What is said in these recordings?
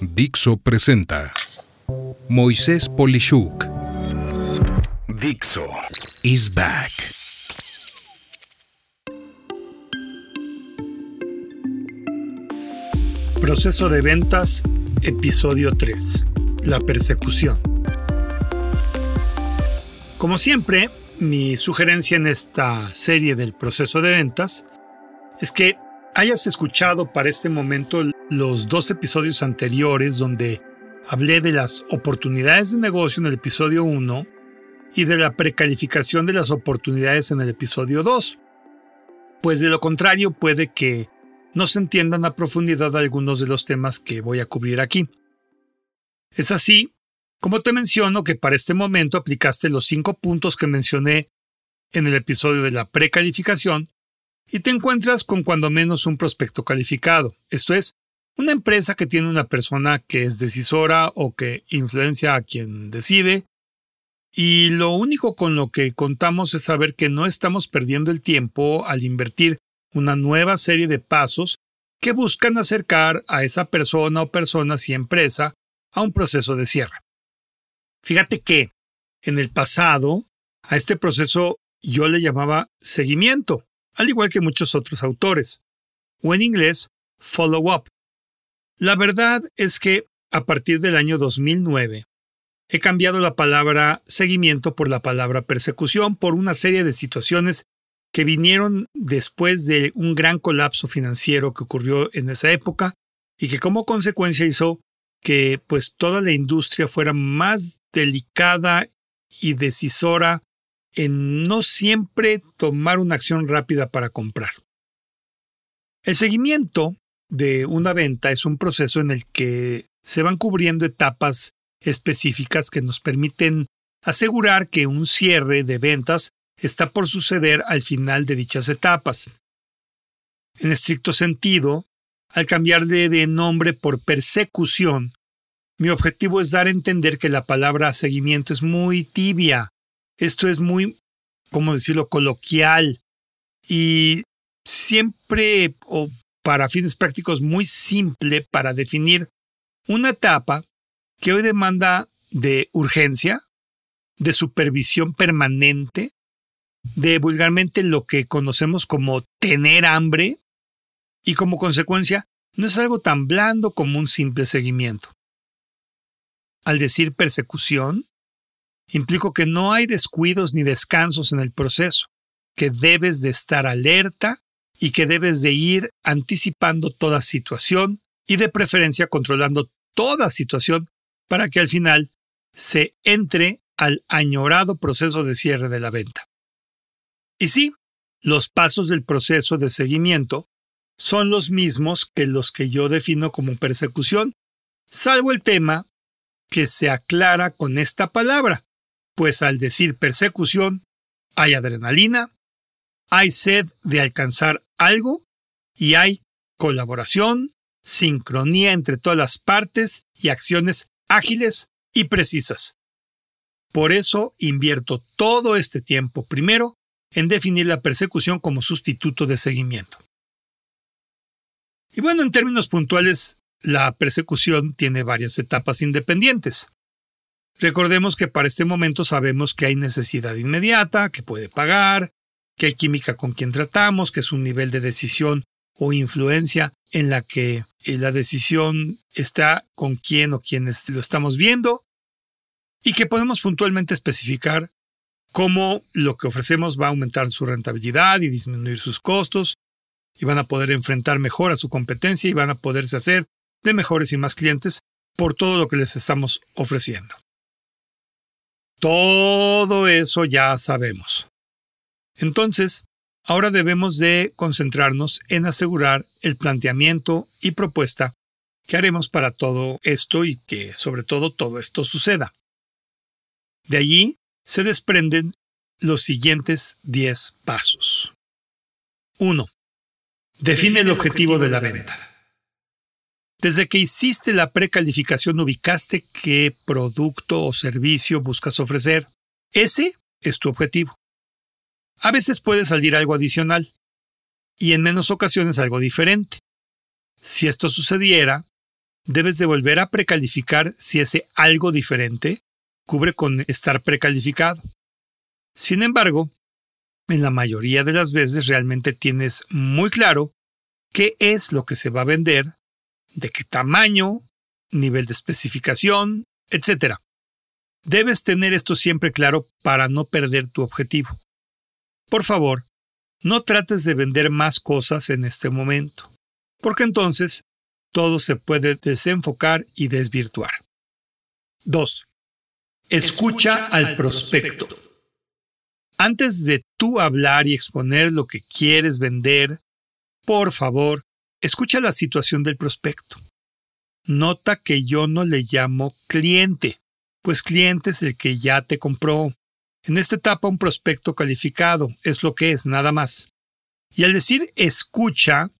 Dixo presenta Moisés Polishuk. Dixo is back. Proceso de ventas, episodio 3. La persecución. Como siempre, mi sugerencia en esta serie del proceso de ventas es que hayas escuchado para este momento los dos episodios anteriores donde hablé de las oportunidades de negocio en el episodio 1 y de la precalificación de las oportunidades en el episodio 2. Pues de lo contrario puede que no se entiendan a profundidad algunos de los temas que voy a cubrir aquí. Es así, como te menciono que para este momento aplicaste los cinco puntos que mencioné en el episodio de la precalificación y te encuentras con cuando menos un prospecto calificado, esto es, una empresa que tiene una persona que es decisora o que influencia a quien decide, y lo único con lo que contamos es saber que no estamos perdiendo el tiempo al invertir una nueva serie de pasos que buscan acercar a esa persona o personas y empresa a un proceso de cierre. Fíjate que en el pasado a este proceso yo le llamaba seguimiento, al igual que muchos otros autores, o en inglés follow-up. La verdad es que a partir del año 2009 he cambiado la palabra seguimiento por la palabra persecución por una serie de situaciones que vinieron después de un gran colapso financiero que ocurrió en esa época y que como consecuencia hizo que pues toda la industria fuera más delicada y decisora en no siempre tomar una acción rápida para comprar. El seguimiento de una venta es un proceso en el que se van cubriendo etapas específicas que nos permiten asegurar que un cierre de ventas está por suceder al final de dichas etapas. En estricto sentido, al cambiarle de nombre por persecución, mi objetivo es dar a entender que la palabra seguimiento es muy tibia. Esto es muy, ¿cómo decirlo?, coloquial y siempre, o para fines prácticos, muy simple para definir una etapa que hoy demanda de urgencia, de supervisión permanente, de vulgarmente lo que conocemos como tener hambre y como consecuencia no es algo tan blando como un simple seguimiento. Al decir persecución, implico que no hay descuidos ni descansos en el proceso, que debes de estar alerta y que debes de ir anticipando toda situación y de preferencia controlando toda situación para que al final se entre al añorado proceso de cierre de la venta. Y sí, los pasos del proceso de seguimiento son los mismos que los que yo defino como persecución, salvo el tema que se aclara con esta palabra, pues al decir persecución hay adrenalina, hay sed de alcanzar algo y hay colaboración, sincronía entre todas las partes y acciones ágiles y precisas. Por eso invierto todo este tiempo primero en definir la persecución como sustituto de seguimiento. Y bueno, en términos puntuales, la persecución tiene varias etapas independientes. Recordemos que para este momento sabemos que hay necesidad inmediata, que puede pagar, que hay química con quien tratamos, que es un nivel de decisión o influencia en la que eh, la decisión está con quién o quienes lo estamos viendo, y que podemos puntualmente especificar cómo lo que ofrecemos va a aumentar su rentabilidad y disminuir sus costos, y van a poder enfrentar mejor a su competencia y van a poderse hacer de mejores y más clientes por todo lo que les estamos ofreciendo. Todo eso ya sabemos. Entonces, ahora debemos de concentrarnos en asegurar el planteamiento y propuesta que haremos para todo esto y que sobre todo todo esto suceda. De allí se desprenden los siguientes 10 pasos. 1. Define el objetivo de la venta. Desde que hiciste la precalificación ubicaste qué producto o servicio buscas ofrecer. Ese es tu objetivo. A veces puede salir algo adicional y en menos ocasiones algo diferente. Si esto sucediera, debes de volver a precalificar si ese algo diferente cubre con estar precalificado. Sin embargo, en la mayoría de las veces realmente tienes muy claro qué es lo que se va a vender, de qué tamaño, nivel de especificación, etc. Debes tener esto siempre claro para no perder tu objetivo. Por favor, no trates de vender más cosas en este momento, porque entonces todo se puede desenfocar y desvirtuar. 2. Escucha al prospecto. Antes de tú hablar y exponer lo que quieres vender, por favor, escucha la situación del prospecto. Nota que yo no le llamo cliente, pues cliente es el que ya te compró. En esta etapa un prospecto calificado es lo que es, nada más. Y al decir escucha,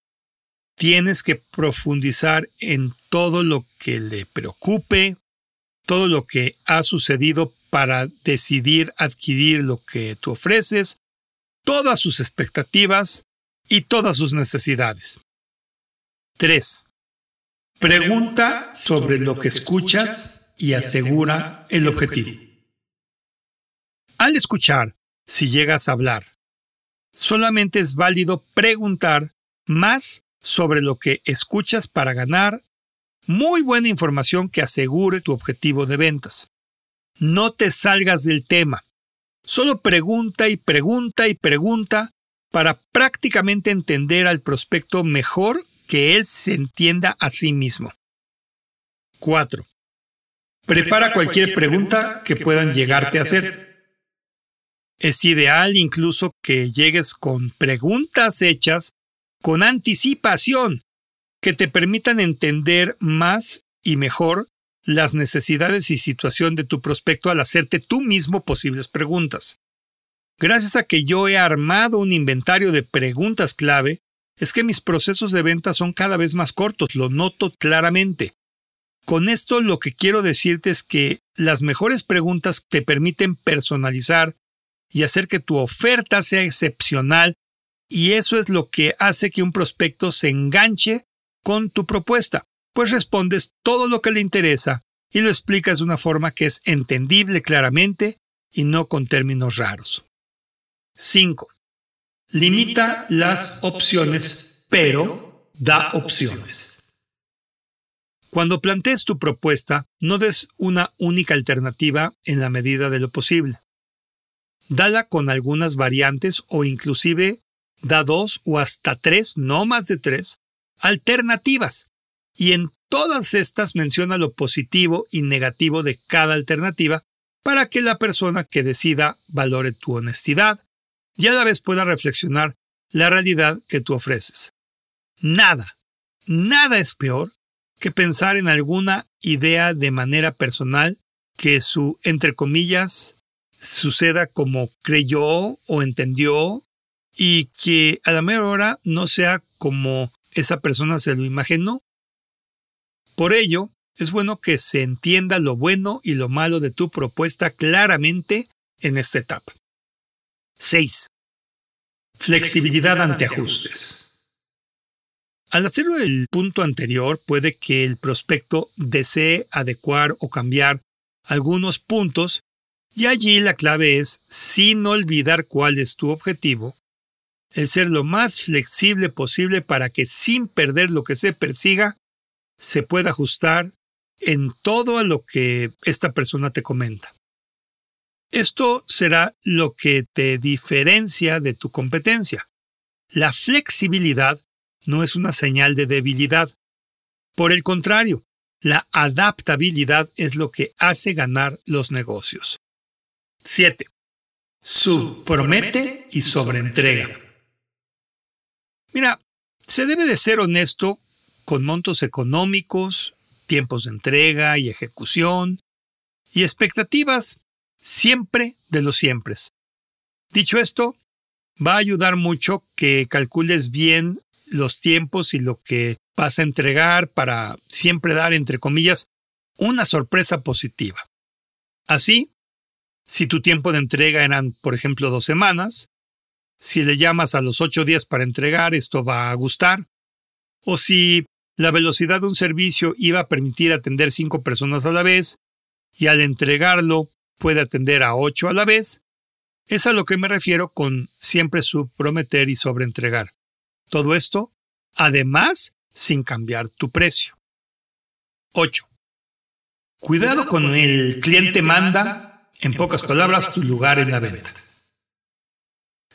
tienes que profundizar en todo lo que le preocupe, todo lo que ha sucedido para decidir adquirir lo que tú ofreces, todas sus expectativas y todas sus necesidades. 3. Pregunta sobre lo que escuchas y asegura el objetivo. Al escuchar, si llegas a hablar, solamente es válido preguntar más sobre lo que escuchas para ganar muy buena información que asegure tu objetivo de ventas. No te salgas del tema. Solo pregunta y pregunta y pregunta para prácticamente entender al prospecto mejor que él se entienda a sí mismo. 4. Prepara cualquier pregunta que puedan llegarte a hacer. Es ideal incluso que llegues con preguntas hechas con anticipación que te permitan entender más y mejor las necesidades y situación de tu prospecto al hacerte tú mismo posibles preguntas. Gracias a que yo he armado un inventario de preguntas clave, es que mis procesos de venta son cada vez más cortos, lo noto claramente. Con esto lo que quiero decirte es que las mejores preguntas te permiten personalizar y hacer que tu oferta sea excepcional y eso es lo que hace que un prospecto se enganche con tu propuesta pues respondes todo lo que le interesa y lo explicas de una forma que es entendible claramente y no con términos raros. 5. Limita las opciones, pero da opciones. Cuando plantees tu propuesta, no des una única alternativa en la medida de lo posible. Dala con algunas variantes o inclusive da dos o hasta tres, no más de tres, alternativas y en todas estas menciona lo positivo y negativo de cada alternativa para que la persona que decida valore tu honestidad y a la vez pueda reflexionar la realidad que tú ofreces. Nada, nada es peor que pensar en alguna idea de manera personal que su, entre comillas, suceda como creyó o entendió y que a la mera hora no sea como esa persona se lo imaginó por ello, es bueno que se entienda lo bueno y lo malo de tu propuesta claramente en esta etapa. 6. Flexibilidad ante ajustes. Al hacerlo el punto anterior, puede que el prospecto desee adecuar o cambiar algunos puntos y allí la clave es, sin olvidar cuál es tu objetivo, el ser lo más flexible posible para que sin perder lo que se persiga, se puede ajustar en todo a lo que esta persona te comenta. Esto será lo que te diferencia de tu competencia. La flexibilidad no es una señal de debilidad. Por el contrario, la adaptabilidad es lo que hace ganar los negocios. 7. Subpromete y sobreentrega. Mira, se debe de ser honesto con montos económicos, tiempos de entrega y ejecución, y expectativas siempre de los siempre. Dicho esto, va a ayudar mucho que calcules bien los tiempos y lo que vas a entregar para siempre dar, entre comillas, una sorpresa positiva. Así, si tu tiempo de entrega eran, por ejemplo, dos semanas, si le llamas a los ocho días para entregar, esto va a gustar. O si la velocidad de un servicio iba a permitir atender cinco personas a la vez y al entregarlo puede atender a ocho a la vez, es a lo que me refiero con siempre subprometer y sobreentregar. Todo esto, además, sin cambiar tu precio. 8. Cuidado con el cliente manda, en pocas palabras, tu lugar en la venta.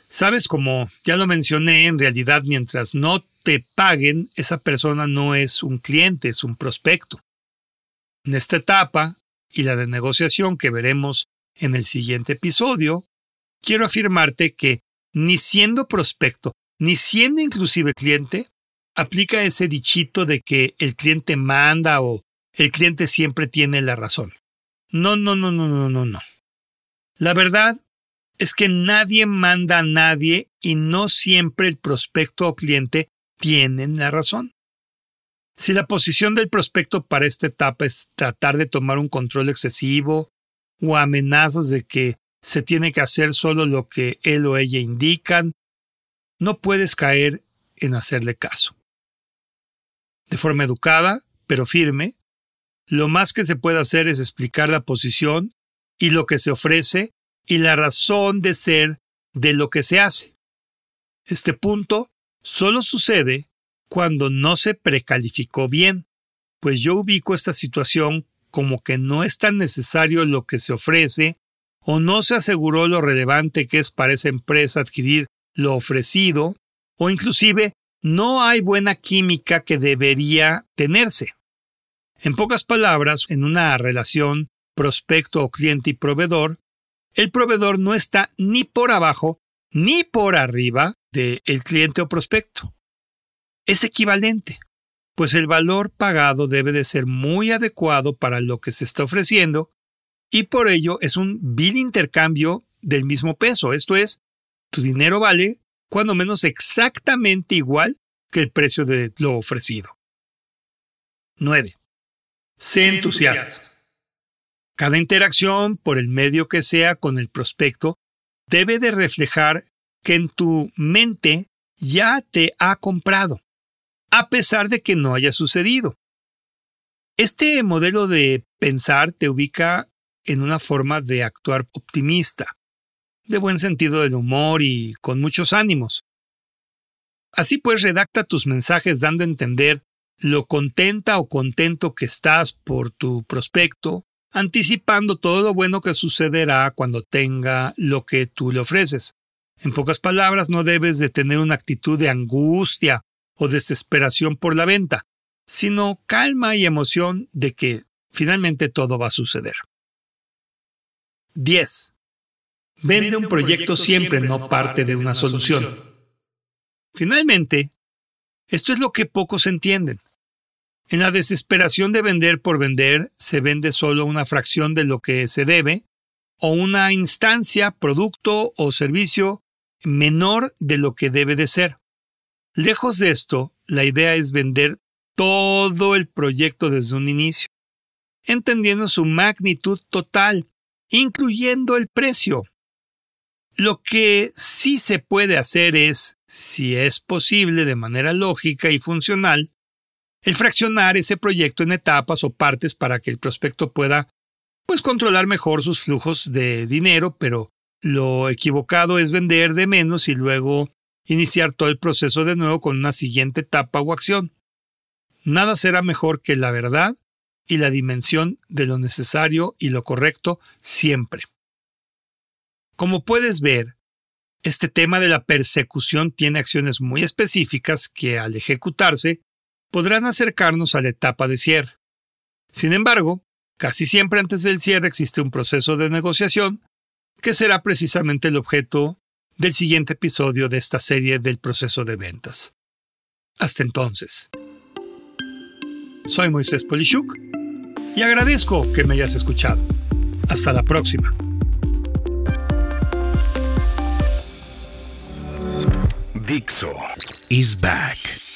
Sabes, como ya lo mencioné, en realidad mientras no te paguen, esa persona no es un cliente, es un prospecto. En esta etapa y la de negociación que veremos en el siguiente episodio, quiero afirmarte que ni siendo prospecto, ni siendo inclusive cliente, aplica ese dichito de que el cliente manda o el cliente siempre tiene la razón. No, no, no, no, no, no, no. La verdad es que nadie manda a nadie y no siempre el prospecto o cliente tienen la razón. Si la posición del prospecto para esta etapa es tratar de tomar un control excesivo o amenazas de que se tiene que hacer solo lo que él o ella indican, no puedes caer en hacerle caso. De forma educada, pero firme, lo más que se puede hacer es explicar la posición y lo que se ofrece y la razón de ser de lo que se hace. Este punto solo sucede cuando no se precalificó bien, pues yo ubico esta situación como que no es tan necesario lo que se ofrece o no se aseguró lo relevante que es para esa empresa adquirir lo ofrecido, o inclusive no hay buena química que debería tenerse. En pocas palabras, en una relación prospecto o cliente y proveedor, el proveedor no está ni por abajo ni por arriba del cliente o prospecto. Es equivalente, pues el valor pagado debe de ser muy adecuado para lo que se está ofreciendo y por ello es un vil intercambio del mismo peso, esto es, tu dinero vale cuando menos exactamente igual que el precio de lo ofrecido. 9. Sé entusiasta. Cada interacción, por el medio que sea con el prospecto, debe de reflejar que en tu mente ya te ha comprado, a pesar de que no haya sucedido. Este modelo de pensar te ubica en una forma de actuar optimista, de buen sentido del humor y con muchos ánimos. Así pues, redacta tus mensajes dando a entender lo contenta o contento que estás por tu prospecto, anticipando todo lo bueno que sucederá cuando tenga lo que tú le ofreces. En pocas palabras, no debes de tener una actitud de angustia o desesperación por la venta, sino calma y emoción de que finalmente todo va a suceder. 10. Vende un proyecto siempre, no parte de una solución. Finalmente, esto es lo que pocos entienden. En la desesperación de vender por vender, se vende solo una fracción de lo que se debe, o una instancia, producto o servicio menor de lo que debe de ser. Lejos de esto, la idea es vender todo el proyecto desde un inicio, entendiendo su magnitud total, incluyendo el precio. Lo que sí se puede hacer es, si es posible de manera lógica y funcional, el fraccionar ese proyecto en etapas o partes para que el prospecto pueda pues controlar mejor sus flujos de dinero, pero lo equivocado es vender de menos y luego iniciar todo el proceso de nuevo con una siguiente etapa o acción. Nada será mejor que la verdad y la dimensión de lo necesario y lo correcto siempre. Como puedes ver, este tema de la persecución tiene acciones muy específicas que al ejecutarse podrán acercarnos a la etapa de cierre. Sin embargo, casi siempre antes del cierre existe un proceso de negociación que será precisamente el objeto del siguiente episodio de esta serie del proceso de ventas. Hasta entonces. Soy Moisés Polishuk y agradezco que me hayas escuchado. Hasta la próxima. Dixo is back.